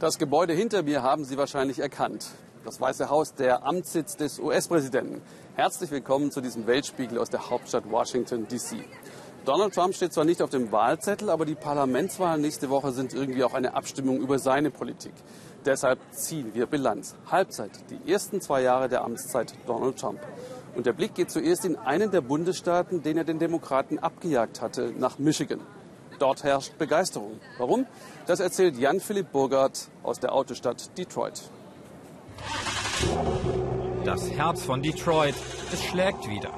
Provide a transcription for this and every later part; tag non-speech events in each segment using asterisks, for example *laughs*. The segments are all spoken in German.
Das Gebäude hinter mir haben Sie wahrscheinlich erkannt. Das Weiße Haus, der Amtssitz des US-Präsidenten. Herzlich willkommen zu diesem Weltspiegel aus der Hauptstadt Washington, D.C. Donald Trump steht zwar nicht auf dem Wahlzettel, aber die Parlamentswahlen nächste Woche sind irgendwie auch eine Abstimmung über seine Politik. Deshalb ziehen wir Bilanz. Halbzeit, die ersten zwei Jahre der Amtszeit Donald Trump. Und der Blick geht zuerst in einen der Bundesstaaten, den er den Demokraten abgejagt hatte, nach Michigan. Dort herrscht Begeisterung. Warum? Das erzählt Jan-Philipp Burgert aus der Autostadt Detroit. Das Herz von Detroit, es schlägt wieder.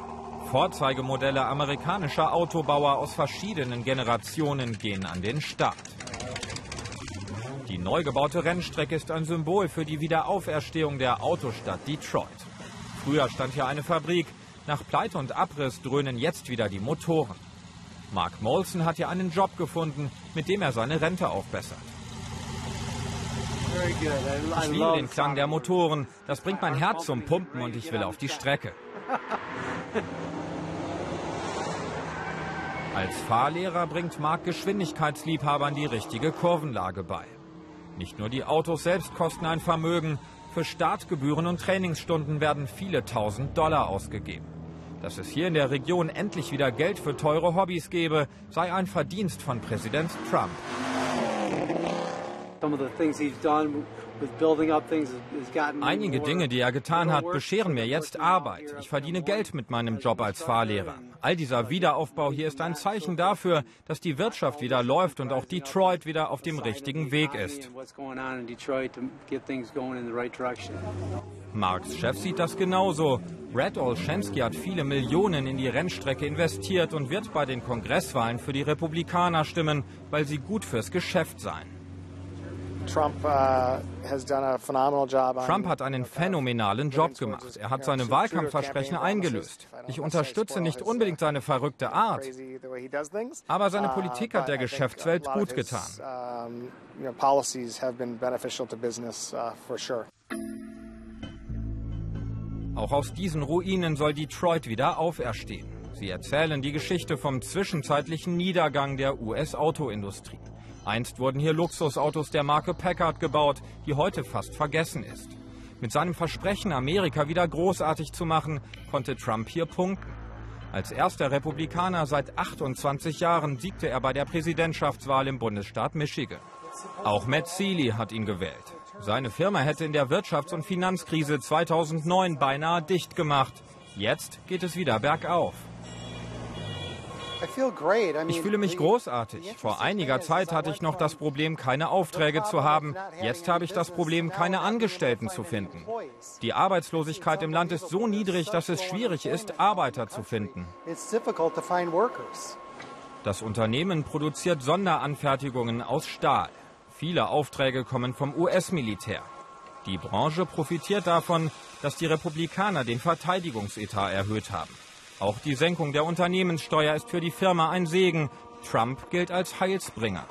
Vorzeigemodelle amerikanischer Autobauer aus verschiedenen Generationen gehen an den Start. Die neu gebaute Rennstrecke ist ein Symbol für die Wiederauferstehung der Autostadt Detroit. Früher stand hier eine Fabrik, nach Pleite und Abriss dröhnen jetzt wieder die Motoren. Mark Molson hat hier einen Job gefunden, mit dem er seine Rente aufbessert. Ich liebe den Klang der Motoren. Das bringt mein Herz zum Pumpen und ich will auf die Strecke. *laughs* Als Fahrlehrer bringt Mark Geschwindigkeitsliebhabern die richtige Kurvenlage bei. Nicht nur die Autos selbst kosten ein Vermögen. Für Startgebühren und Trainingsstunden werden viele tausend Dollar ausgegeben. Dass es hier in der Region endlich wieder Geld für teure Hobbys gebe, sei ein Verdienst von Präsident Trump. Einige Dinge, die er getan hat, bescheren mir jetzt Arbeit. Ich verdiene Geld mit meinem Job als Fahrlehrer. All dieser Wiederaufbau hier ist ein Zeichen dafür, dass die Wirtschaft wieder läuft und auch Detroit wieder auf dem richtigen Weg ist. Marks Chef sieht das genauso. Brad Olszewski hat viele Millionen in die Rennstrecke investiert und wird bei den Kongresswahlen für die Republikaner stimmen, weil sie gut fürs Geschäft seien. Trump, uh, Trump hat einen phänomenalen Job gemacht. Er hat seine Wahlkampfversprechen eingelöst. Ich unterstütze nicht unbedingt seine verrückte Art, aber seine Politik hat der Geschäftswelt gut getan. Auch aus diesen Ruinen soll Detroit wieder auferstehen. Sie erzählen die Geschichte vom zwischenzeitlichen Niedergang der US-Autoindustrie. Einst wurden hier Luxusautos der Marke Packard gebaut, die heute fast vergessen ist. Mit seinem Versprechen, Amerika wieder großartig zu machen, konnte Trump hier punkten. Als erster Republikaner seit 28 Jahren siegte er bei der Präsidentschaftswahl im Bundesstaat Michigan. Auch Matt Seeley hat ihn gewählt. Seine Firma hätte in der Wirtschafts- und Finanzkrise 2009 beinahe dicht gemacht. Jetzt geht es wieder bergauf. Ich fühle mich großartig. Vor einiger Zeit hatte ich noch das Problem, keine Aufträge zu haben. Jetzt habe ich das Problem, keine Angestellten zu finden. Die Arbeitslosigkeit im Land ist so niedrig, dass es schwierig ist, Arbeiter zu finden. Das Unternehmen produziert Sonderanfertigungen aus Stahl. Viele Aufträge kommen vom US-Militär. Die Branche profitiert davon, dass die Republikaner den Verteidigungsetat erhöht haben. Auch die Senkung der Unternehmenssteuer ist für die Firma ein Segen. Trump gilt als Heilsbringer.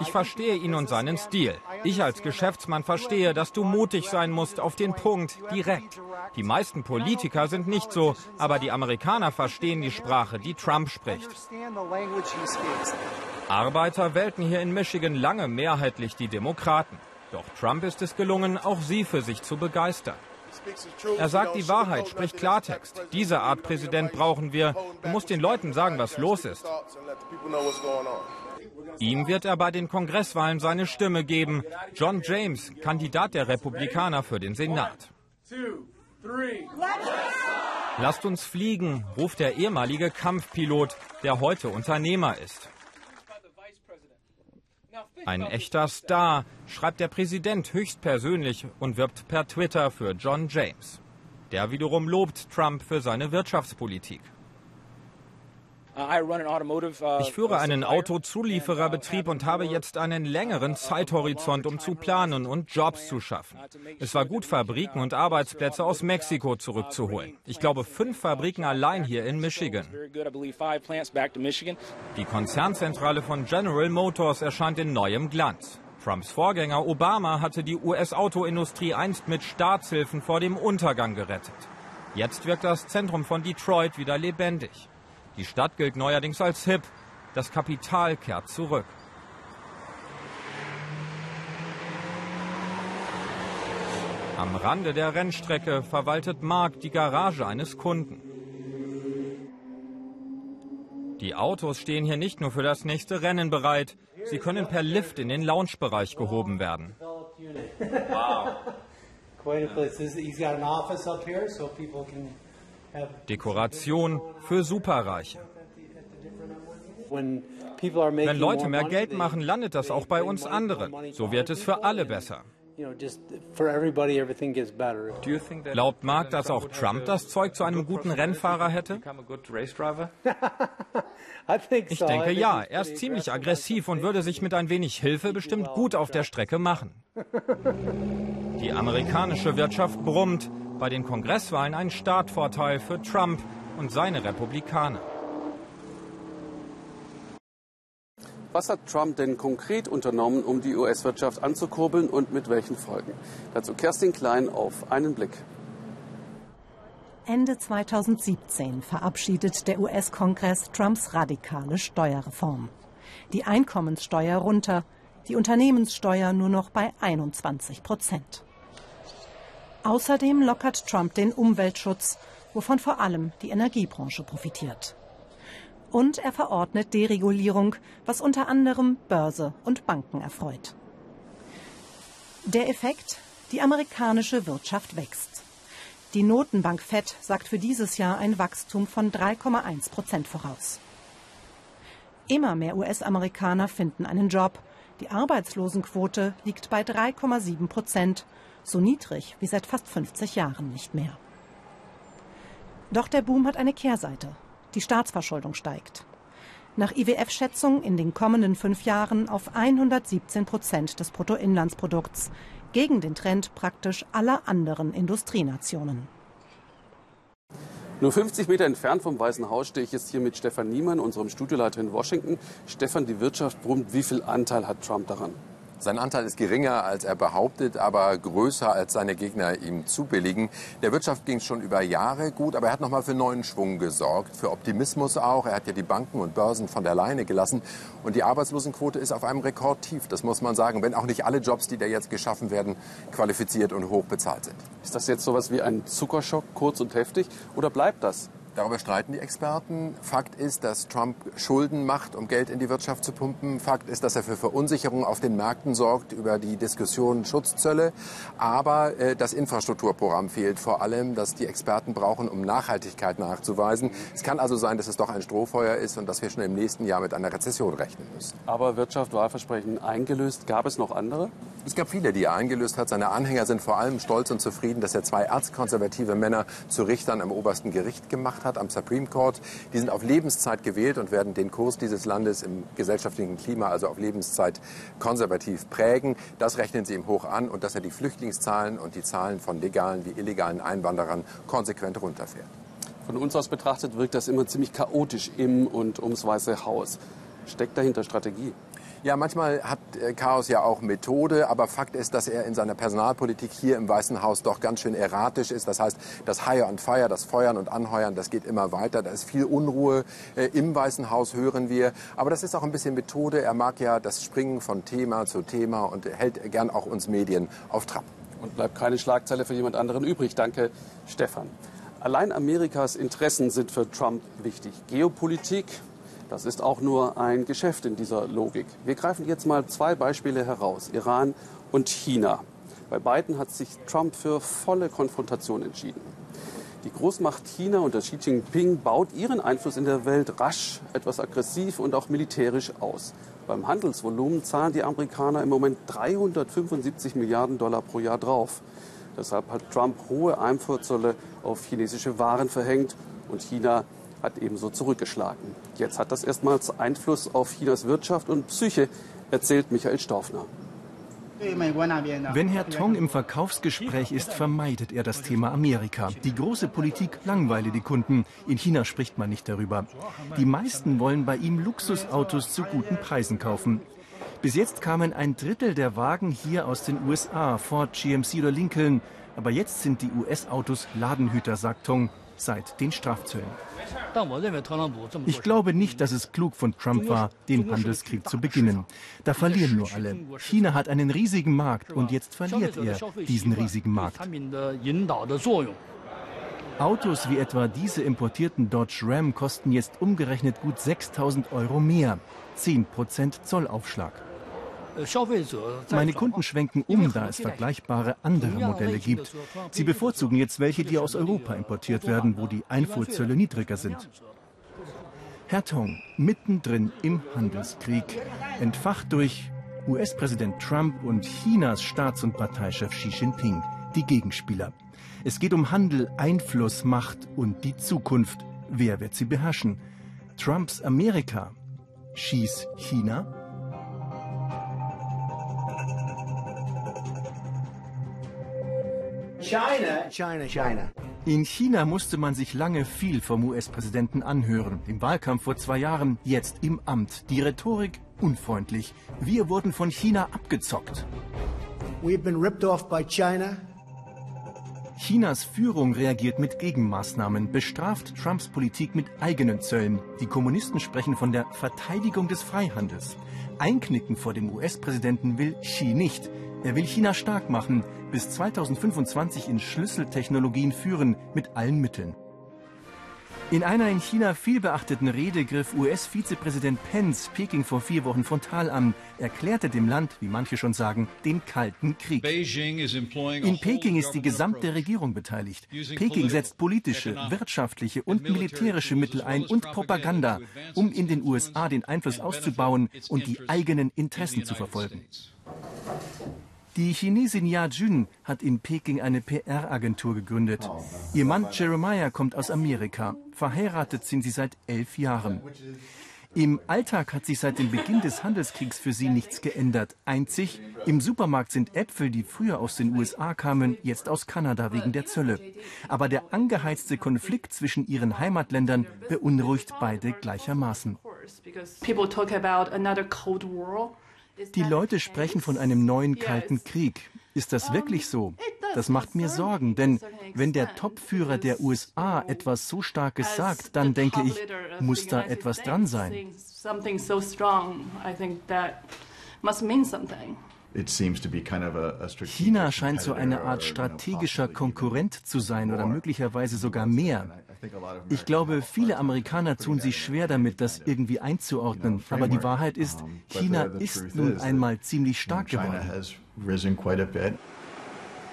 Ich verstehe ihn und seinen Stil. Ich als Geschäftsmann verstehe, dass du mutig sein musst, auf den Punkt, direkt. Die meisten Politiker sind nicht so, aber die Amerikaner verstehen die Sprache, die Trump spricht. Arbeiter wählten hier in Michigan lange mehrheitlich die Demokraten. Doch Trump ist es gelungen, auch sie für sich zu begeistern. Er sagt die Wahrheit, spricht Klartext. Diese Art Präsident brauchen wir. Du musst den Leuten sagen, was los ist. Ihm wird er bei den Kongresswahlen seine Stimme geben. John James, Kandidat der Republikaner für den Senat. Lasst uns fliegen, ruft der ehemalige Kampfpilot, der heute Unternehmer ist. Ein echter Star, schreibt der Präsident höchstpersönlich und wirbt per Twitter für John James. Der wiederum lobt Trump für seine Wirtschaftspolitik. Uh, ich führe einen Autozuliefererbetrieb und habe jetzt einen längeren Zeithorizont, um zu planen und Jobs zu schaffen. Es war gut, Fabriken und Arbeitsplätze aus Mexiko zurückzuholen. Ich glaube, fünf Fabriken allein hier in Michigan. Die Konzernzentrale von General Motors erscheint in neuem Glanz. Trumps Vorgänger Obama hatte die US-Autoindustrie einst mit Staatshilfen vor dem Untergang gerettet. Jetzt wirkt das Zentrum von Detroit wieder lebendig. Die Stadt gilt neuerdings als hip. Das Kapital kehrt zurück. Am Rande der Rennstrecke verwaltet Mark die Garage eines Kunden. Die Autos stehen hier nicht nur für das nächste Rennen bereit, sie können per Lift in den Loungebereich gehoben werden. Wow. Quite a place. He's got an office up here so people Dekoration für Superreiche. Wenn Leute mehr Geld machen, landet das auch bei uns anderen. So wird es für alle besser. Glaubt Mark, dass auch Trump das Zeug zu einem guten Rennfahrer hätte? *laughs* Ich denke ja. Er ist ziemlich aggressiv und würde sich mit ein wenig Hilfe bestimmt gut auf der Strecke machen. *laughs* Die amerikanische Wirtschaft brummt. Bei den Kongresswahlen ein Startvorteil für Trump und seine Republikaner. Was hat Trump denn konkret unternommen, um die US-Wirtschaft anzukurbeln und mit welchen Folgen? Dazu Kerstin Klein auf einen Blick. Ende 2017 verabschiedet der US-Kongress Trumps radikale Steuerreform. Die Einkommenssteuer runter, die Unternehmenssteuer nur noch bei 21 Prozent. Außerdem lockert Trump den Umweltschutz, wovon vor allem die Energiebranche profitiert. Und er verordnet Deregulierung, was unter anderem Börse und Banken erfreut. Der Effekt? Die amerikanische Wirtschaft wächst. Die Notenbank Fed sagt für dieses Jahr ein Wachstum von 3,1 Prozent voraus. Immer mehr US-Amerikaner finden einen Job. Die Arbeitslosenquote liegt bei 3,7 Prozent, so niedrig wie seit fast 50 Jahren nicht mehr. Doch der Boom hat eine Kehrseite. Die Staatsverschuldung steigt. Nach IWF-Schätzung in den kommenden fünf Jahren auf 117 Prozent des Bruttoinlandsprodukts, gegen den Trend praktisch aller anderen Industrienationen. Nur 50 Meter entfernt vom Weißen Haus stehe ich jetzt hier mit Stefan Niemann, unserem Studioleiter in Washington. Stefan, die Wirtschaft brummt. Wie viel Anteil hat Trump daran? Sein Anteil ist geringer, als er behauptet, aber größer, als seine Gegner ihm zubilligen. Der Wirtschaft ging es schon über Jahre gut, aber er hat nochmal für neuen Schwung gesorgt, für Optimismus auch. Er hat ja die Banken und Börsen von der Leine gelassen. Und die Arbeitslosenquote ist auf einem Rekordtief, das muss man sagen, wenn auch nicht alle Jobs, die da jetzt geschaffen werden, qualifiziert und hoch bezahlt sind. Ist das jetzt sowas wie ein Zuckerschock, kurz und heftig, oder bleibt das? Darüber streiten die Experten. Fakt ist, dass Trump Schulden macht, um Geld in die Wirtschaft zu pumpen. Fakt ist, dass er für Verunsicherung auf den Märkten sorgt über die Diskussion Schutzzölle. Aber äh, das Infrastrukturprogramm fehlt vor allem, das die Experten brauchen, um Nachhaltigkeit nachzuweisen. Es kann also sein, dass es doch ein Strohfeuer ist und dass wir schon im nächsten Jahr mit einer Rezession rechnen müssen. Aber Wirtschaft, Wahlversprechen eingelöst. Gab es noch andere? Es gab viele, die er eingelöst hat. Seine Anhänger sind vor allem stolz und zufrieden, dass er zwei erzkonservative Männer zu Richtern am obersten Gericht gemacht hat, am Supreme Court. Die sind auf Lebenszeit gewählt und werden den Kurs dieses Landes im gesellschaftlichen Klima, also auf Lebenszeit, konservativ prägen. Das rechnen sie ihm hoch an und dass er die Flüchtlingszahlen und die Zahlen von legalen wie illegalen Einwanderern konsequent runterfährt. Von uns aus betrachtet wirkt das immer ziemlich chaotisch im und ums Weiße Haus. Steckt dahinter Strategie? Ja, manchmal hat äh, Chaos ja auch Methode, aber Fakt ist, dass er in seiner Personalpolitik hier im Weißen Haus doch ganz schön erratisch ist. Das heißt, das Hire and Fire, das Feuern und Anheuern, das geht immer weiter. Da ist viel Unruhe äh, im Weißen Haus, hören wir. Aber das ist auch ein bisschen Methode. Er mag ja das Springen von Thema zu Thema und hält gern auch uns Medien auf Trab. Und bleibt keine Schlagzeile für jemand anderen übrig. Danke, Stefan. Allein Amerikas Interessen sind für Trump wichtig. Geopolitik, das ist auch nur ein Geschäft in dieser Logik. Wir greifen jetzt mal zwei Beispiele heraus, Iran und China. Bei beiden hat sich Trump für volle Konfrontation entschieden. Die Großmacht China unter Xi Jinping baut ihren Einfluss in der Welt rasch, etwas aggressiv und auch militärisch aus. Beim Handelsvolumen zahlen die Amerikaner im Moment 375 Milliarden Dollar pro Jahr drauf. Deshalb hat Trump hohe Einfuhrzölle auf chinesische Waren verhängt und China hat ebenso zurückgeschlagen. Jetzt hat das erstmals Einfluss auf Chinas Wirtschaft und Psyche, erzählt Michael Staufner. Wenn Herr Tong im Verkaufsgespräch ist, vermeidet er das Thema Amerika. Die große Politik langweile die Kunden. In China spricht man nicht darüber. Die meisten wollen bei ihm Luxusautos zu guten Preisen kaufen. Bis jetzt kamen ein Drittel der Wagen hier aus den USA, Ford, GMC oder Lincoln. Aber jetzt sind die US-Autos Ladenhüter, sagt Tong. Seit den Strafzöllen. Ich glaube nicht, dass es klug von Trump war, den Handelskrieg zu beginnen. Da verlieren nur alle. China hat einen riesigen Markt und jetzt verliert er diesen riesigen Markt. Autos wie etwa diese importierten Dodge Ram kosten jetzt umgerechnet gut 6000 Euro mehr. 10% Zollaufschlag. Meine Kunden schwenken um, da es vergleichbare andere Modelle gibt. Sie bevorzugen jetzt welche, die aus Europa importiert werden, wo die Einfuhrzölle niedriger sind. Herr Tong, mittendrin im Handelskrieg, entfacht durch US-Präsident Trump und Chinas Staats- und Parteichef Xi Jinping, die Gegenspieler. Es geht um Handel, Einfluss, Macht und die Zukunft. Wer wird sie beherrschen? Trumps Amerika? Xis China? China, China, China. In China musste man sich lange viel vom US-Präsidenten anhören. Im Wahlkampf vor zwei Jahren, jetzt im Amt. Die Rhetorik unfreundlich. Wir wurden von China abgezockt. We've been ripped off by China. Chinas Führung reagiert mit Gegenmaßnahmen, bestraft Trumps Politik mit eigenen Zöllen. Die Kommunisten sprechen von der Verteidigung des Freihandels. Einknicken vor dem US-Präsidenten will Xi nicht. Er will China stark machen, bis 2025 in Schlüsseltechnologien führen, mit allen Mitteln. In einer in China vielbeachteten Rede griff US-Vizepräsident Pence Peking vor vier Wochen frontal an, erklärte dem Land, wie manche schon sagen, den Kalten Krieg. In Peking ist die gesamte Regierung beteiligt. Peking setzt politische, wirtschaftliche und militärische Mittel ein und Propaganda, um in den USA den Einfluss auszubauen und die eigenen Interessen zu verfolgen. Die Chinesin Ya Jun hat in Peking eine PR-Agentur gegründet. Ihr Mann Jeremiah kommt aus Amerika. Verheiratet sind sie seit elf Jahren. Im Alltag hat sich seit dem Beginn des Handelskriegs für sie nichts geändert. Einzig, im Supermarkt sind Äpfel, die früher aus den USA kamen, jetzt aus Kanada wegen der Zölle. Aber der angeheizte Konflikt zwischen ihren Heimatländern beunruhigt beide gleichermaßen. Die Leute sprechen von einem neuen kalten Krieg. Ist das wirklich so? Das macht mir Sorgen, denn wenn der Topführer der USA etwas so Starkes sagt, dann denke ich, muss da etwas dran sein. China scheint so eine Art strategischer Konkurrent zu sein oder möglicherweise sogar mehr. Ich glaube, viele Amerikaner tun sich schwer damit, das irgendwie einzuordnen. Aber die Wahrheit ist, China ist nun einmal ziemlich stark geworden.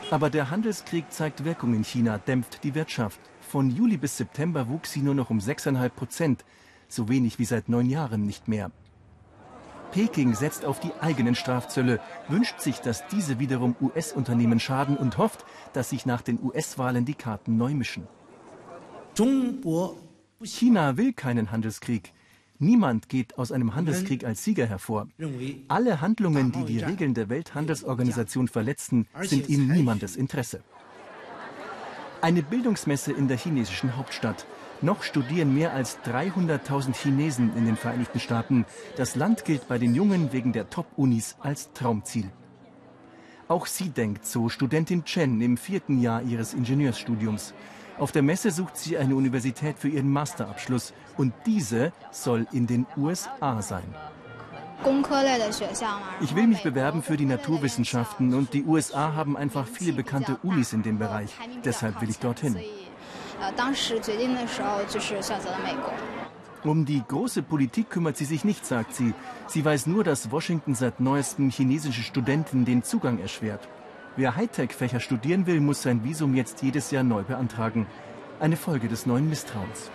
Aber der Handelskrieg zeigt Wirkung in China, dämpft die Wirtschaft. Von Juli bis September wuchs sie nur noch um 6,5 Prozent, so wenig wie seit neun Jahren nicht mehr. Peking setzt auf die eigenen Strafzölle, wünscht sich, dass diese wiederum US-Unternehmen schaden und hofft, dass sich nach den US-Wahlen die Karten neu mischen. China will keinen Handelskrieg. Niemand geht aus einem Handelskrieg als Sieger hervor. Alle Handlungen, die die Regeln der Welthandelsorganisation verletzen, sind in niemandes Interesse. Eine Bildungsmesse in der chinesischen Hauptstadt. Noch studieren mehr als 300.000 Chinesen in den Vereinigten Staaten. Das Land gilt bei den Jungen wegen der Top-Unis als Traumziel. Auch sie denkt so, Studentin Chen im vierten Jahr ihres Ingenieursstudiums. Auf der Messe sucht sie eine Universität für ihren Masterabschluss und diese soll in den USA sein. Ich will mich bewerben für die Naturwissenschaften und die USA haben einfach viele bekannte Unis in dem Bereich. Deshalb will ich dorthin. Um die große Politik kümmert sie sich nicht, sagt sie. Sie weiß nur, dass Washington seit neuestem chinesische Studenten den Zugang erschwert. Wer Hightech-Fächer studieren will, muss sein Visum jetzt jedes Jahr neu beantragen. Eine Folge des neuen Misstrauens.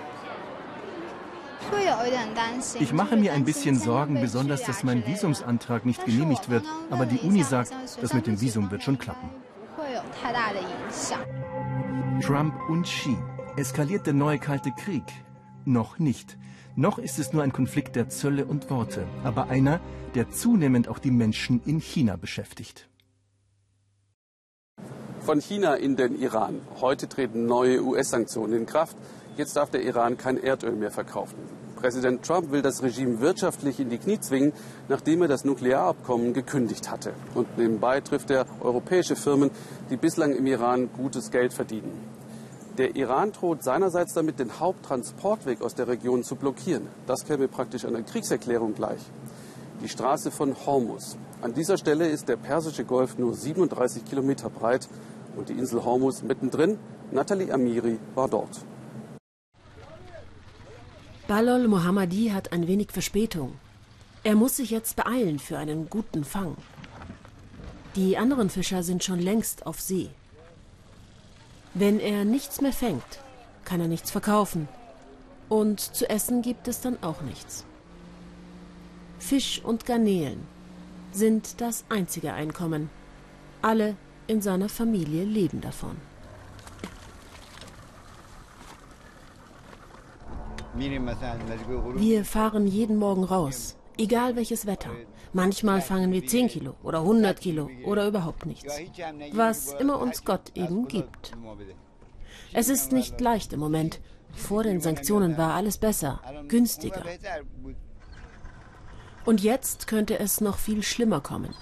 Ich mache mir ein bisschen Sorgen, besonders, dass mein Visumsantrag nicht genehmigt wird. Aber die Uni sagt, das mit dem Visum wird schon klappen. Trump und Xi. Eskaliert der neue Kalte Krieg? Noch nicht. Noch ist es nur ein Konflikt der Zölle und Worte, aber einer, der zunehmend auch die Menschen in China beschäftigt. Von China in den Iran. Heute treten neue US-Sanktionen in Kraft. Jetzt darf der Iran kein Erdöl mehr verkaufen. Präsident Trump will das Regime wirtschaftlich in die Knie zwingen, nachdem er das Nuklearabkommen gekündigt hatte. Und nebenbei trifft er europäische Firmen, die bislang im Iran gutes Geld verdienen. Der Iran droht seinerseits damit, den Haupttransportweg aus der Region zu blockieren. Das käme praktisch einer Kriegserklärung gleich. Die Straße von Hormuz. An dieser Stelle ist der Persische Golf nur 37 Kilometer breit und die Insel Hormuz mittendrin. Nathalie Amiri war dort. Balol Mohammadi hat ein wenig Verspätung. Er muss sich jetzt beeilen für einen guten Fang. Die anderen Fischer sind schon längst auf See. Wenn er nichts mehr fängt, kann er nichts verkaufen. Und zu essen gibt es dann auch nichts. Fisch und Garnelen sind das einzige Einkommen. Alle in seiner Familie leben davon. Wir fahren jeden Morgen raus, egal welches Wetter. Manchmal fangen wir 10 Kilo oder 100 Kilo oder überhaupt nichts. Was immer uns Gott eben gibt. Es ist nicht leicht im Moment. Vor den Sanktionen war alles besser, günstiger. Und jetzt könnte es noch viel schlimmer kommen.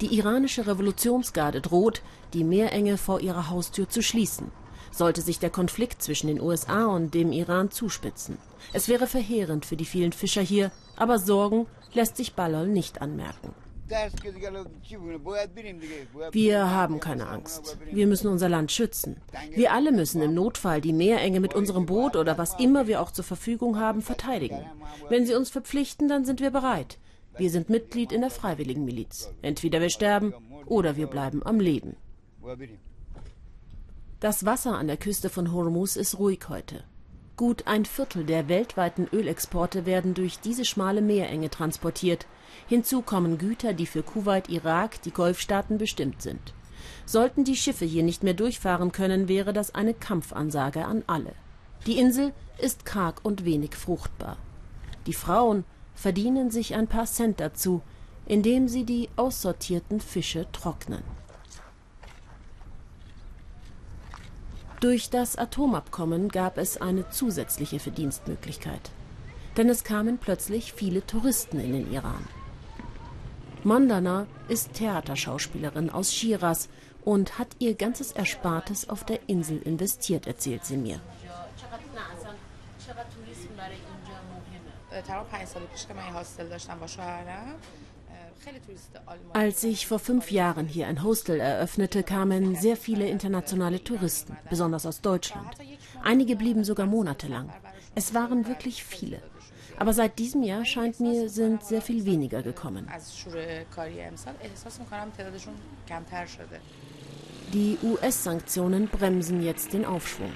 Die iranische Revolutionsgarde droht, die Meerenge vor ihrer Haustür zu schließen. Sollte sich der Konflikt zwischen den USA und dem Iran zuspitzen. Es wäre verheerend für die vielen Fischer hier, aber Sorgen lässt sich Ballol nicht anmerken. Wir haben keine Angst. Wir müssen unser Land schützen. Wir alle müssen im Notfall die Meerenge mit unserem Boot oder was immer wir auch zur Verfügung haben verteidigen. Wenn sie uns verpflichten, dann sind wir bereit. Wir sind Mitglied in der Freiwilligenmiliz. Entweder wir sterben oder wir bleiben am Leben. Das Wasser an der Küste von Hormuz ist ruhig heute. Gut ein Viertel der weltweiten Ölexporte werden durch diese schmale Meerenge transportiert. Hinzu kommen Güter, die für Kuwait, Irak, die Golfstaaten bestimmt sind. Sollten die Schiffe hier nicht mehr durchfahren können, wäre das eine Kampfansage an alle. Die Insel ist karg und wenig fruchtbar. Die Frauen verdienen sich ein paar Cent dazu, indem sie die aussortierten Fische trocknen. Durch das Atomabkommen gab es eine zusätzliche Verdienstmöglichkeit. Denn es kamen plötzlich viele Touristen in den Iran. Mandana ist Theaterschauspielerin aus Shiraz und hat ihr ganzes Erspartes auf der Insel investiert, erzählt sie mir. Als ich vor fünf Jahren hier ein Hostel eröffnete, kamen sehr viele internationale Touristen, besonders aus Deutschland. Einige blieben sogar monatelang. Es waren wirklich viele. Aber seit diesem Jahr scheint mir, sind sehr viel weniger gekommen. Die US-Sanktionen bremsen jetzt den Aufschwung.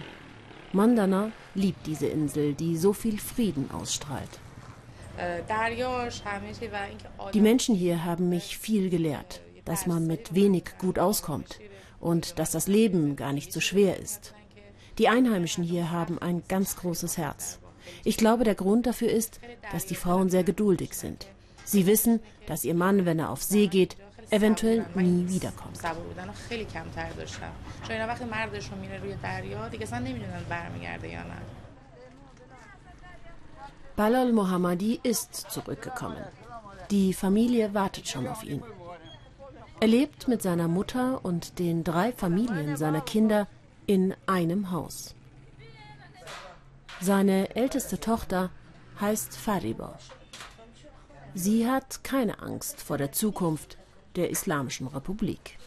Mandana liebt diese Insel, die so viel Frieden ausstrahlt. Die Menschen hier haben mich viel gelehrt, dass man mit wenig gut auskommt und dass das Leben gar nicht so schwer ist. Die Einheimischen hier haben ein ganz großes Herz. Ich glaube, der Grund dafür ist, dass die Frauen sehr geduldig sind. Sie wissen, dass ihr Mann, wenn er auf See geht, eventuell nie wiederkommt. Balal Mohammadi ist zurückgekommen. Die Familie wartet schon auf ihn. Er lebt mit seiner Mutter und den drei Familien seiner Kinder in einem Haus. Seine älteste Tochter heißt Fariba. Sie hat keine Angst vor der Zukunft der Islamischen Republik.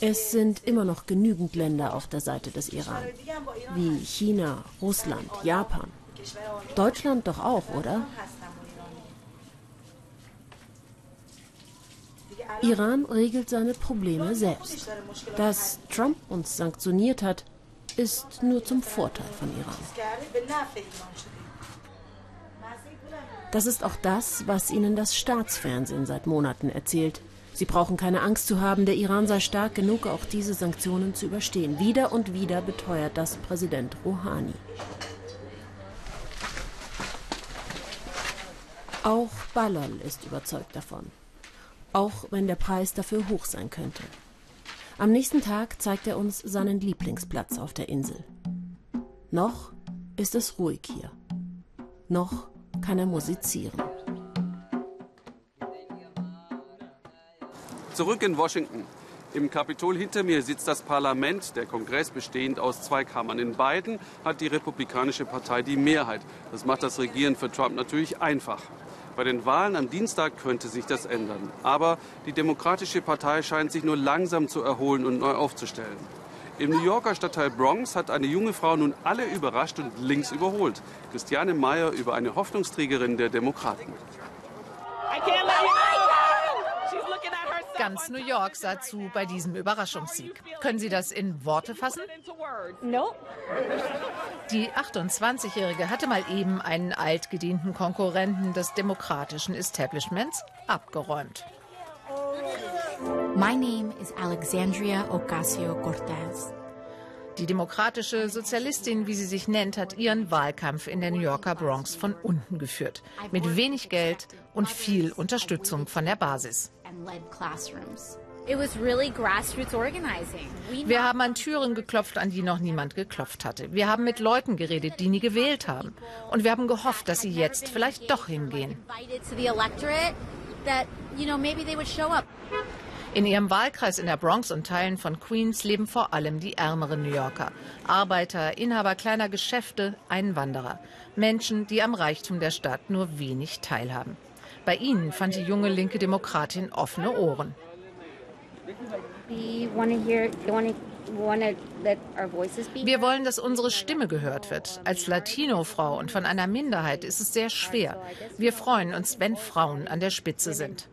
Es sind immer noch genügend Länder auf der Seite des Iran, wie China, Russland, Japan. Deutschland doch auch, oder? Iran regelt seine Probleme selbst. Dass Trump uns sanktioniert hat, ist nur zum Vorteil von Iran. Das ist auch das, was ihnen das Staatsfernsehen seit Monaten erzählt. Sie brauchen keine Angst zu haben, der Iran sei stark genug, auch diese Sanktionen zu überstehen. Wieder und wieder beteuert das Präsident Rouhani. Auch Balol ist überzeugt davon. Auch wenn der Preis dafür hoch sein könnte. Am nächsten Tag zeigt er uns seinen Lieblingsplatz auf der Insel. Noch ist es ruhig hier. Noch kann er musizieren. Zurück in Washington. Im Kapitol hinter mir sitzt das Parlament, der Kongress bestehend aus zwei Kammern. In beiden hat die Republikanische Partei die Mehrheit. Das macht das Regieren für Trump natürlich einfach. Bei den Wahlen am Dienstag könnte sich das ändern. Aber die Demokratische Partei scheint sich nur langsam zu erholen und neu aufzustellen. Im New Yorker Stadtteil Bronx hat eine junge Frau nun alle überrascht und links überholt. Christiane Meyer über eine Hoffnungsträgerin der Demokraten. Ganz New York sah zu bei diesem Überraschungssieg. Können Sie das in Worte fassen? Die 28-Jährige hatte mal eben einen altgedienten Konkurrenten des demokratischen Establishments abgeräumt. My name is Alexandria Ocasio-Cortez. Die demokratische Sozialistin, wie sie sich nennt, hat ihren Wahlkampf in der New Yorker Bronx von unten geführt. Mit wenig Geld und viel Unterstützung von der Basis. Wir haben an Türen geklopft, an die noch niemand geklopft hatte. Wir haben mit Leuten geredet, die nie gewählt haben. Und wir haben gehofft, dass sie jetzt vielleicht doch hingehen. In ihrem Wahlkreis in der Bronx und Teilen von Queens leben vor allem die ärmeren New Yorker. Arbeiter, Inhaber kleiner Geschäfte, Einwanderer. Menschen, die am Reichtum der Stadt nur wenig teilhaben. Bei ihnen fand die junge linke Demokratin offene Ohren. Wir wollen, dass unsere Stimme gehört wird. Als Latino-Frau und von einer Minderheit ist es sehr schwer. Wir freuen uns, wenn Frauen an der Spitze sind.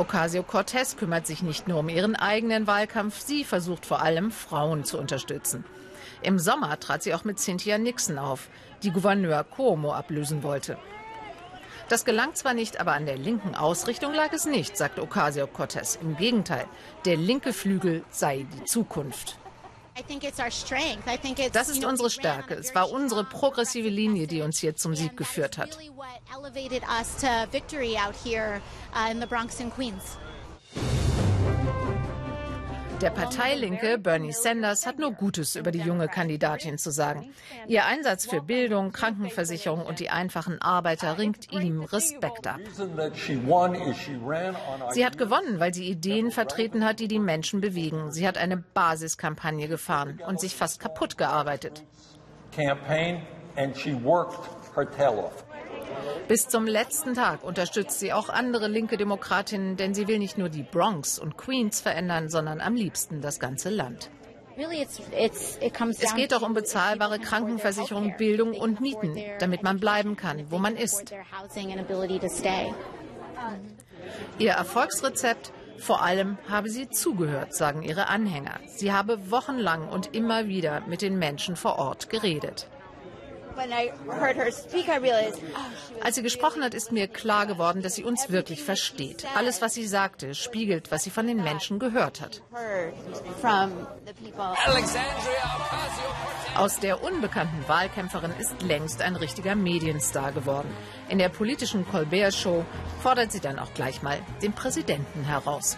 Ocasio-Cortez kümmert sich nicht nur um ihren eigenen Wahlkampf, sie versucht vor allem, Frauen zu unterstützen. Im Sommer trat sie auch mit Cynthia Nixon auf, die Gouverneur Cuomo ablösen wollte. Das gelang zwar nicht, aber an der linken Ausrichtung lag es nicht, sagt Ocasio-Cortez. Im Gegenteil, der linke Flügel sei die Zukunft. Das ist unsere Stärke. Es war unsere progressive Linie, die uns hier zum Sieg geführt hat. Der Parteilinke Bernie Sanders hat nur Gutes über die junge Kandidatin zu sagen. Ihr Einsatz für Bildung, Krankenversicherung und die einfachen Arbeiter ringt ihm Respekt ab. Sie hat gewonnen, weil sie Ideen vertreten hat, die die Menschen bewegen. Sie hat eine Basiskampagne gefahren und sich fast kaputt gearbeitet. Campaign and she worked her tail off. Bis zum letzten Tag unterstützt sie auch andere linke Demokratinnen, denn sie will nicht nur die Bronx und Queens verändern, sondern am liebsten das ganze Land. Es geht auch um bezahlbare Krankenversicherung, Bildung und Mieten, damit man bleiben kann, wo man ist. Ihr Erfolgsrezept? Vor allem habe sie zugehört, sagen ihre Anhänger. Sie habe wochenlang und immer wieder mit den Menschen vor Ort geredet. Oh, Als sie gesprochen hat, ist mir klar geworden, dass sie uns wirklich versteht. Alles, was sie sagte, spiegelt, was sie von den Menschen gehört hat. Aus der unbekannten Wahlkämpferin ist längst ein richtiger Medienstar geworden. In der politischen Colbert Show fordert sie dann auch gleich mal den Präsidenten heraus.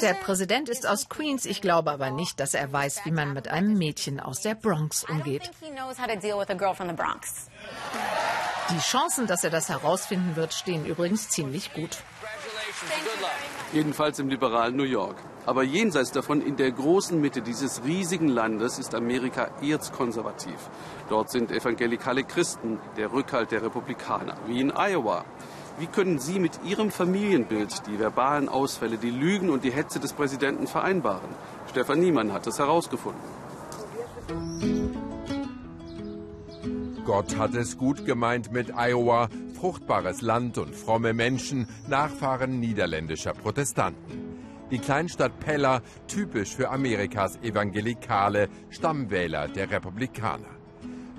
Der Präsident ist aus Queens. Ich glaube aber nicht, dass er weiß, wie man mit einem Mädchen aus der Bronx umgeht. Die Chancen, dass er das herausfinden wird, stehen übrigens ziemlich gut. Jedenfalls im liberalen New York. Aber jenseits davon, in der großen Mitte dieses riesigen Landes, ist Amerika erzkonservativ. Dort sind evangelikale Christen der Rückhalt der Republikaner, wie in Iowa. Wie können Sie mit Ihrem Familienbild die verbalen Ausfälle, die Lügen und die Hetze des Präsidenten vereinbaren? Stefan Niemann hat es herausgefunden. Gott hat es gut gemeint mit Iowa, fruchtbares Land und fromme Menschen, Nachfahren niederländischer Protestanten. Die Kleinstadt Pella, typisch für Amerikas Evangelikale, Stammwähler der Republikaner.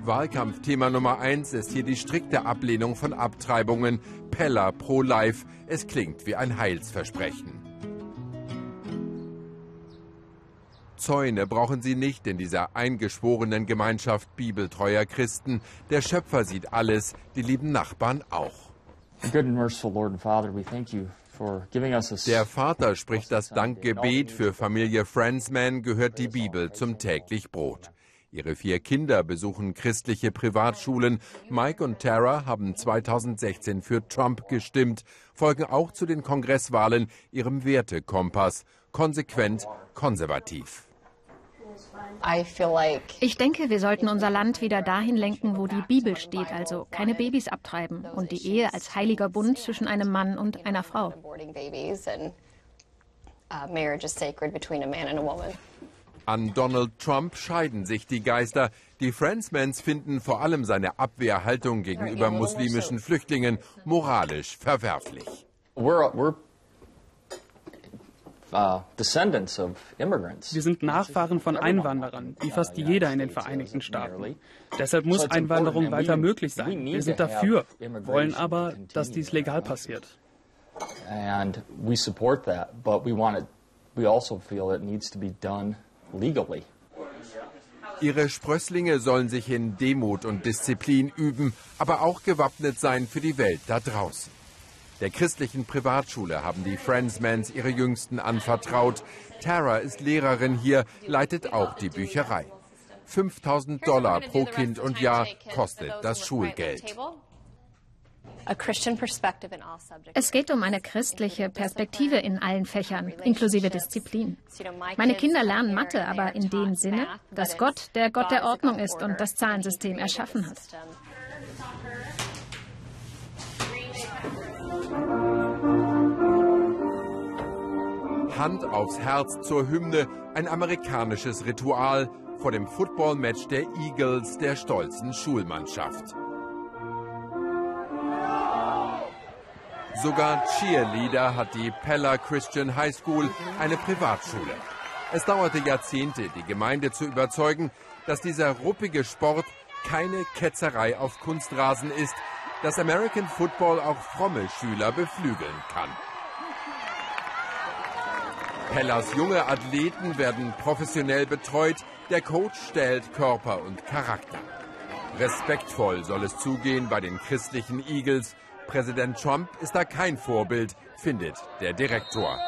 Wahlkampfthema Nummer eins ist hier die strikte Ablehnung von Abtreibungen. Pella pro Life. Es klingt wie ein Heilsversprechen. Zäune brauchen sie nicht in dieser eingeschworenen Gemeinschaft bibeltreuer Christen. Der Schöpfer sieht alles, die lieben Nachbarn auch. Der Vater spricht das Dankgebet. Für Familie Friendsman gehört die Bibel zum täglich Brot. Ihre vier Kinder besuchen christliche Privatschulen. Mike und Tara haben 2016 für Trump gestimmt, folgen auch zu den Kongresswahlen ihrem Wertekompass, konsequent konservativ. Ich denke, wir sollten unser Land wieder dahin lenken, wo die Bibel steht, also keine Babys abtreiben und die Ehe als heiliger Bund zwischen einem Mann und einer Frau. An Donald Trump scheiden sich die Geister. Die Friendsmans finden vor allem seine Abwehrhaltung gegenüber muslimischen Flüchtlingen moralisch verwerflich. We're, we're Uh, Wir sind Nachfahren von Einwanderern, wie fast jeder in den Vereinigten Staaten. Deshalb muss Einwanderung weiter möglich sein. Wir sind dafür, wollen aber, dass dies legal passiert. And we support that, but we want it, we also feel it needs to be done legally. Ihre Sprösslinge sollen sich in Demut und Disziplin üben, aber auch gewappnet sein für die Welt da draußen. Der christlichen Privatschule haben die Friendsmans ihre Jüngsten anvertraut. Tara ist Lehrerin hier, leitet auch die Bücherei. 5000 Dollar pro Kind und Jahr kostet das Schulgeld. Es geht um eine christliche Perspektive in allen Fächern, inklusive Disziplin. Meine Kinder lernen Mathe, aber in dem Sinne, dass Gott der Gott der Ordnung ist und das Zahlensystem erschaffen hat. Hand aufs Herz zur Hymne, ein amerikanisches Ritual vor dem Footballmatch der Eagles der stolzen Schulmannschaft. Sogar Cheerleader hat die Pella Christian High School, eine Privatschule. Es dauerte Jahrzehnte, die Gemeinde zu überzeugen, dass dieser ruppige Sport keine Ketzerei auf Kunstrasen ist, dass American Football auch fromme Schüler beflügeln kann. Hellas junge Athleten werden professionell betreut. Der Coach stellt Körper und Charakter. Respektvoll soll es zugehen bei den christlichen Eagles. Präsident Trump ist da kein Vorbild, findet der Direktor.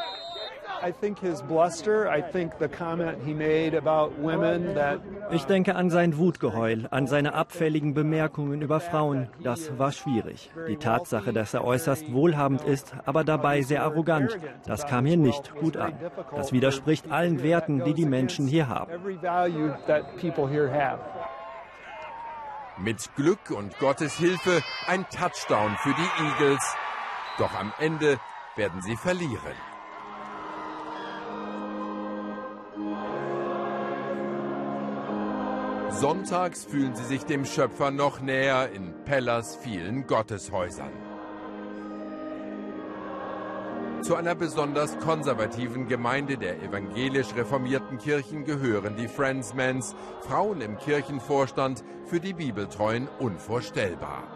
Ich denke an sein Wutgeheul, an seine abfälligen Bemerkungen über Frauen. Das war schwierig. Die Tatsache, dass er äußerst wohlhabend ist, aber dabei sehr arrogant, das kam hier nicht gut an. Das widerspricht allen Werten, die die Menschen hier haben. Mit Glück und Gottes Hilfe ein Touchdown für die Eagles. Doch am Ende werden sie verlieren. Sonntags fühlen sie sich dem Schöpfer noch näher in Pellas vielen Gotteshäusern. Zu einer besonders konservativen Gemeinde der evangelisch reformierten Kirchen gehören die Friendsmans, Frauen im Kirchenvorstand, für die Bibeltreuen unvorstellbar.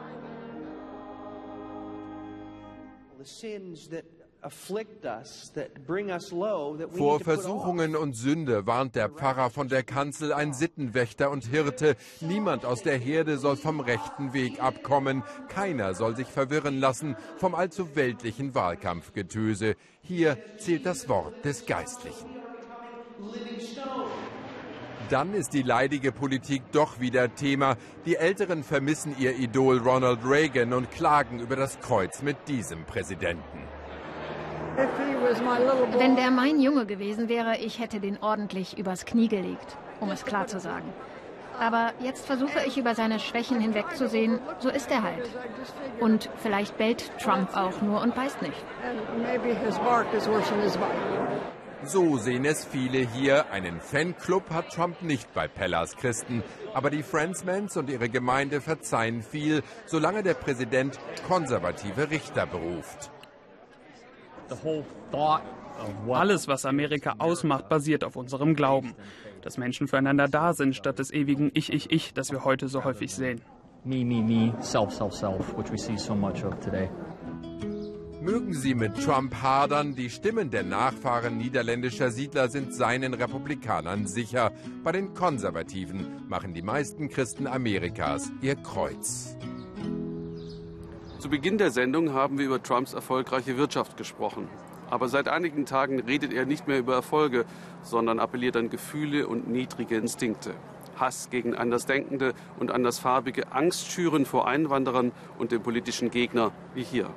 Vor Versuchungen und Sünde warnt der Pfarrer von der Kanzel, ein Sittenwächter und Hirte. Niemand aus der Herde soll vom rechten Weg abkommen. Keiner soll sich verwirren lassen vom allzu weltlichen Wahlkampfgetöse. Hier zählt das Wort des Geistlichen. Dann ist die leidige Politik doch wieder Thema. Die Älteren vermissen ihr Idol Ronald Reagan und klagen über das Kreuz mit diesem Präsidenten. Wenn der mein Junge gewesen wäre, ich hätte den ordentlich übers Knie gelegt, um es klar zu sagen. Aber jetzt versuche ich über seine Schwächen hinwegzusehen. So ist er halt. Und vielleicht bellt Trump auch nur und beißt nicht. So sehen es viele hier. Einen Fanclub hat Trump nicht bei Pellas Christen. Aber die Friendsmans und ihre Gemeinde verzeihen viel, solange der Präsident konservative Richter beruft. Alles, was Amerika ausmacht, basiert auf unserem Glauben. Dass Menschen füreinander da sind, statt des ewigen Ich, Ich, Ich, das wir heute so häufig sehen. Me, me, me, self, self, self, which we see so much of today. Mögen Sie mit Trump hadern, die Stimmen der Nachfahren niederländischer Siedler sind seinen Republikanern sicher. Bei den Konservativen machen die meisten Christen Amerikas ihr Kreuz. Zu Beginn der Sendung haben wir über Trumps erfolgreiche Wirtschaft gesprochen. Aber seit einigen Tagen redet er nicht mehr über Erfolge, sondern appelliert an Gefühle und niedrige Instinkte. Hass gegen Andersdenkende und Andersfarbige, Angst schüren vor Einwanderern und dem politischen Gegner wie hier.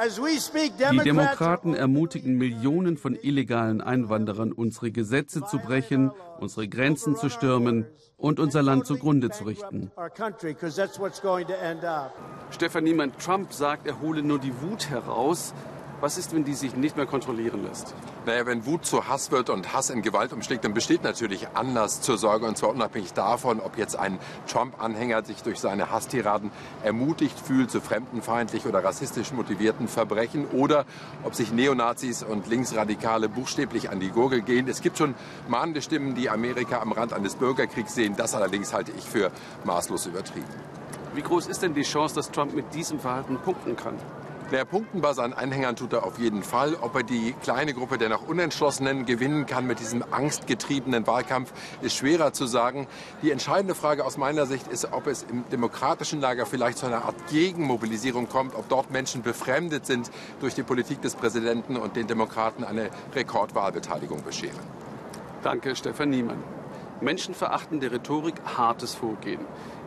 Die Demokraten ermutigen Millionen von illegalen Einwanderern, unsere Gesetze zu brechen, unsere Grenzen zu stürmen und unser Land zugrunde zu richten. Stefan Niemann, Trump sagt, er hole nur die Wut heraus. Was ist, wenn die sich nicht mehr kontrollieren lässt? Naja, wenn Wut zu Hass wird und Hass in Gewalt umschlägt, dann besteht natürlich Anlass zur Sorge. Und zwar unabhängig davon, ob jetzt ein Trump-Anhänger sich durch seine Hasstiraden ermutigt fühlt zu fremdenfeindlich oder rassistisch motivierten Verbrechen oder ob sich Neonazis und Linksradikale buchstäblich an die Gurgel gehen. Es gibt schon mahnende Stimmen, die Amerika am Rand eines Bürgerkriegs sehen. Das allerdings halte ich für maßlos übertrieben. Wie groß ist denn die Chance, dass Trump mit diesem Verhalten punkten kann? Der Punkten bei seinen Anhängern tut er auf jeden Fall. Ob er die kleine Gruppe der noch Unentschlossenen gewinnen kann mit diesem angstgetriebenen Wahlkampf, ist schwerer zu sagen. Die entscheidende Frage aus meiner Sicht ist, ob es im demokratischen Lager vielleicht zu einer Art Gegenmobilisierung kommt, ob dort Menschen befremdet sind durch die Politik des Präsidenten und den Demokraten eine Rekordwahlbeteiligung bescheren. Danke, Stefan Niemann. Menschenverachtende Rhetorik, hartes Vorgehen.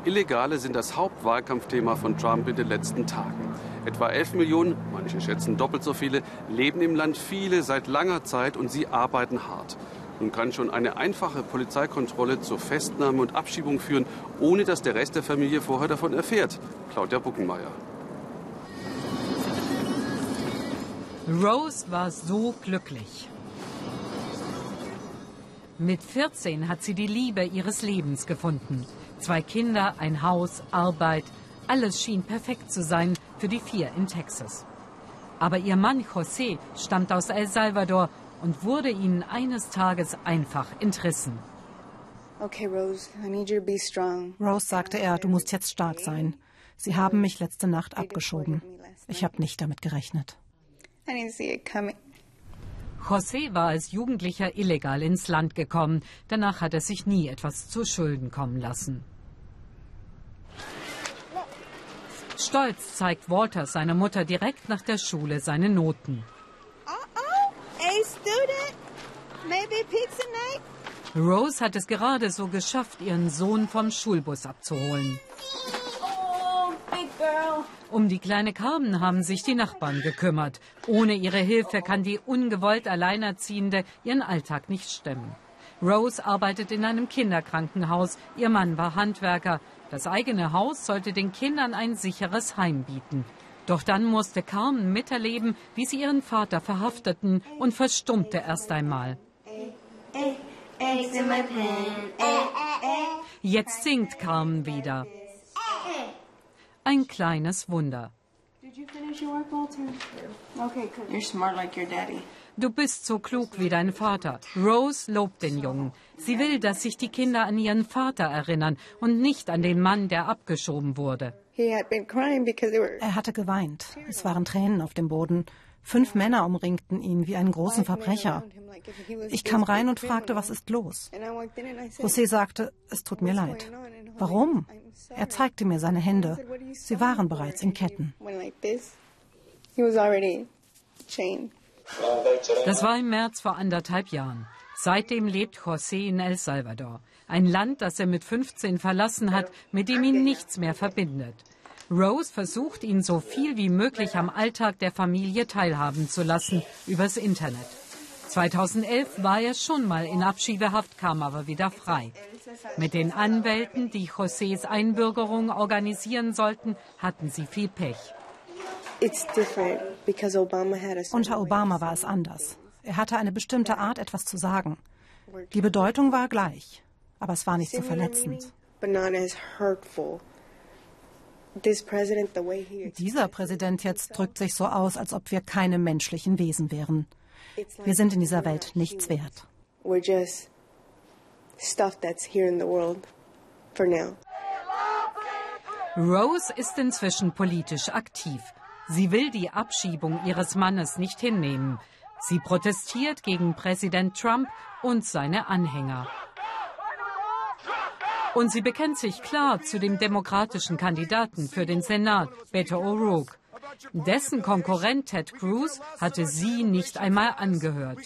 Illegale sind das Hauptwahlkampfthema von Trump in den letzten Tagen. Etwa 11 Millionen, manche schätzen doppelt so viele, leben im Land, viele seit langer Zeit und sie arbeiten hart. Nun kann schon eine einfache Polizeikontrolle zur Festnahme und Abschiebung führen, ohne dass der Rest der Familie vorher davon erfährt. Claudia Buckenmeier. Rose war so glücklich. Mit 14 hat sie die Liebe ihres Lebens gefunden. Zwei Kinder, ein Haus, Arbeit. Alles schien perfekt zu sein für die vier in Texas. Aber ihr Mann José stammt aus El Salvador und wurde ihnen eines Tages einfach entrissen. Okay, Rose, I need you to be strong. Rose sagte er, du musst jetzt stark sein. Sie haben mich letzte Nacht abgeschoben. Ich habe nicht damit gerechnet. José war als Jugendlicher illegal ins Land gekommen. Danach hat er sich nie etwas zu Schulden kommen lassen. Stolz zeigt Walter seiner Mutter direkt nach der Schule seine Noten. Rose hat es gerade so geschafft, ihren Sohn vom Schulbus abzuholen. Um die kleine Carmen haben sich die Nachbarn gekümmert. Ohne ihre Hilfe kann die ungewollt Alleinerziehende ihren Alltag nicht stemmen. Rose arbeitet in einem Kinderkrankenhaus. Ihr Mann war Handwerker. Das eigene Haus sollte den Kindern ein sicheres Heim bieten. Doch dann musste Carmen miterleben, wie sie ihren Vater verhafteten und verstummte erst einmal. Jetzt singt Carmen wieder. Ein kleines Wunder. Du bist so klug wie dein Vater. Rose lobt den Jungen. Sie will, dass sich die Kinder an ihren Vater erinnern und nicht an den Mann, der abgeschoben wurde. Er hatte geweint. Es waren Tränen auf dem Boden. Fünf Männer umringten ihn wie einen großen Verbrecher. Ich kam rein und fragte, was ist los? José sagte, es tut mir leid. Warum? Er zeigte mir seine Hände. Sie waren bereits in Ketten. Das war im März vor anderthalb Jahren. Seitdem lebt José in El Salvador, ein Land, das er mit 15 verlassen hat, mit dem ihn nichts mehr verbindet. Rose versucht, ihn so viel wie möglich am Alltag der Familie teilhaben zu lassen, übers Internet. 2011 war er schon mal in Abschiebehaft, kam aber wieder frei. Mit den Anwälten, die Josés Einbürgerung organisieren sollten, hatten sie viel Pech. Unter Obama war es anders. Er hatte eine bestimmte Art, etwas zu sagen. Die Bedeutung war gleich, aber es war nicht so verletzend. Dieser Präsident jetzt drückt sich so aus, als ob wir keine menschlichen Wesen wären. Wir sind in dieser Welt nichts wert. Rose ist inzwischen politisch aktiv. Sie will die Abschiebung ihres Mannes nicht hinnehmen. Sie protestiert gegen Präsident Trump und seine Anhänger. Und sie bekennt sich klar zu dem demokratischen Kandidaten für den Senat, Beto O'Rourke. Dessen Konkurrent Ted Cruz hatte sie nicht einmal angehört.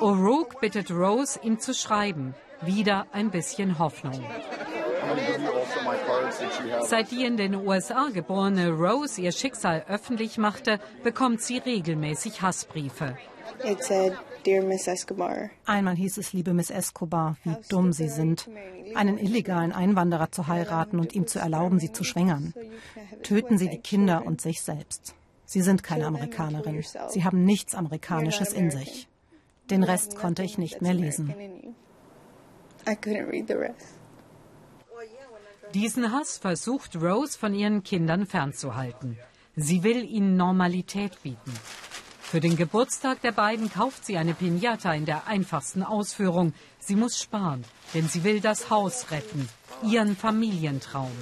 O'Rourke bittet Rose, ihm zu schreiben. Wieder ein bisschen Hoffnung. Seit die in den USA geborene Rose ihr Schicksal öffentlich machte, bekommt sie regelmäßig Hassbriefe. Einmal hieß es, liebe Miss Escobar, wie dumm Sie sind, einen illegalen Einwanderer zu heiraten und ihm zu erlauben, sie zu schwängern. Töten Sie die Kinder und sich selbst. Sie sind keine Amerikanerin. Sie haben nichts Amerikanisches in sich. Den Rest konnte ich nicht mehr lesen. Diesen Hass versucht Rose von ihren Kindern fernzuhalten. Sie will ihnen Normalität bieten. Für den Geburtstag der beiden kauft sie eine Pinata in der einfachsten Ausführung. Sie muss sparen, denn sie will das Haus retten, ihren Familientraum.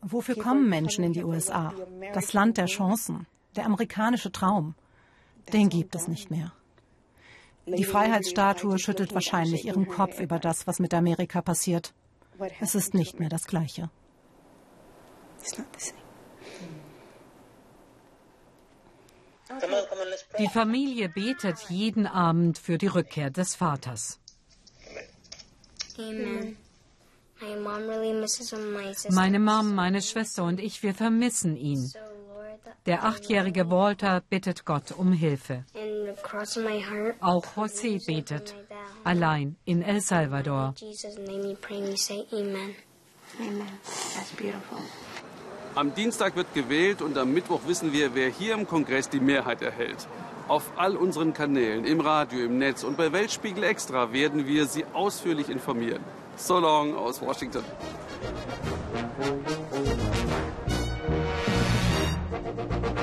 Wofür kommen Menschen in die USA? Das Land der Chancen, der amerikanische Traum. Den gibt es nicht mehr. Die Freiheitsstatue schüttelt wahrscheinlich ihren Kopf über das, was mit Amerika passiert. Es ist nicht mehr das Gleiche. Die Familie betet jeden Abend für die Rückkehr des Vaters. Meine Mom, meine Schwester und ich, wir vermissen ihn. Der achtjährige Walter bittet Gott um Hilfe. Auch José betet, allein in El Salvador. Am Dienstag wird gewählt und am Mittwoch wissen wir, wer hier im Kongress die Mehrheit erhält. Auf all unseren Kanälen, im Radio, im Netz und bei Weltspiegel Extra werden wir Sie ausführlich informieren. So long aus Washington. thank you.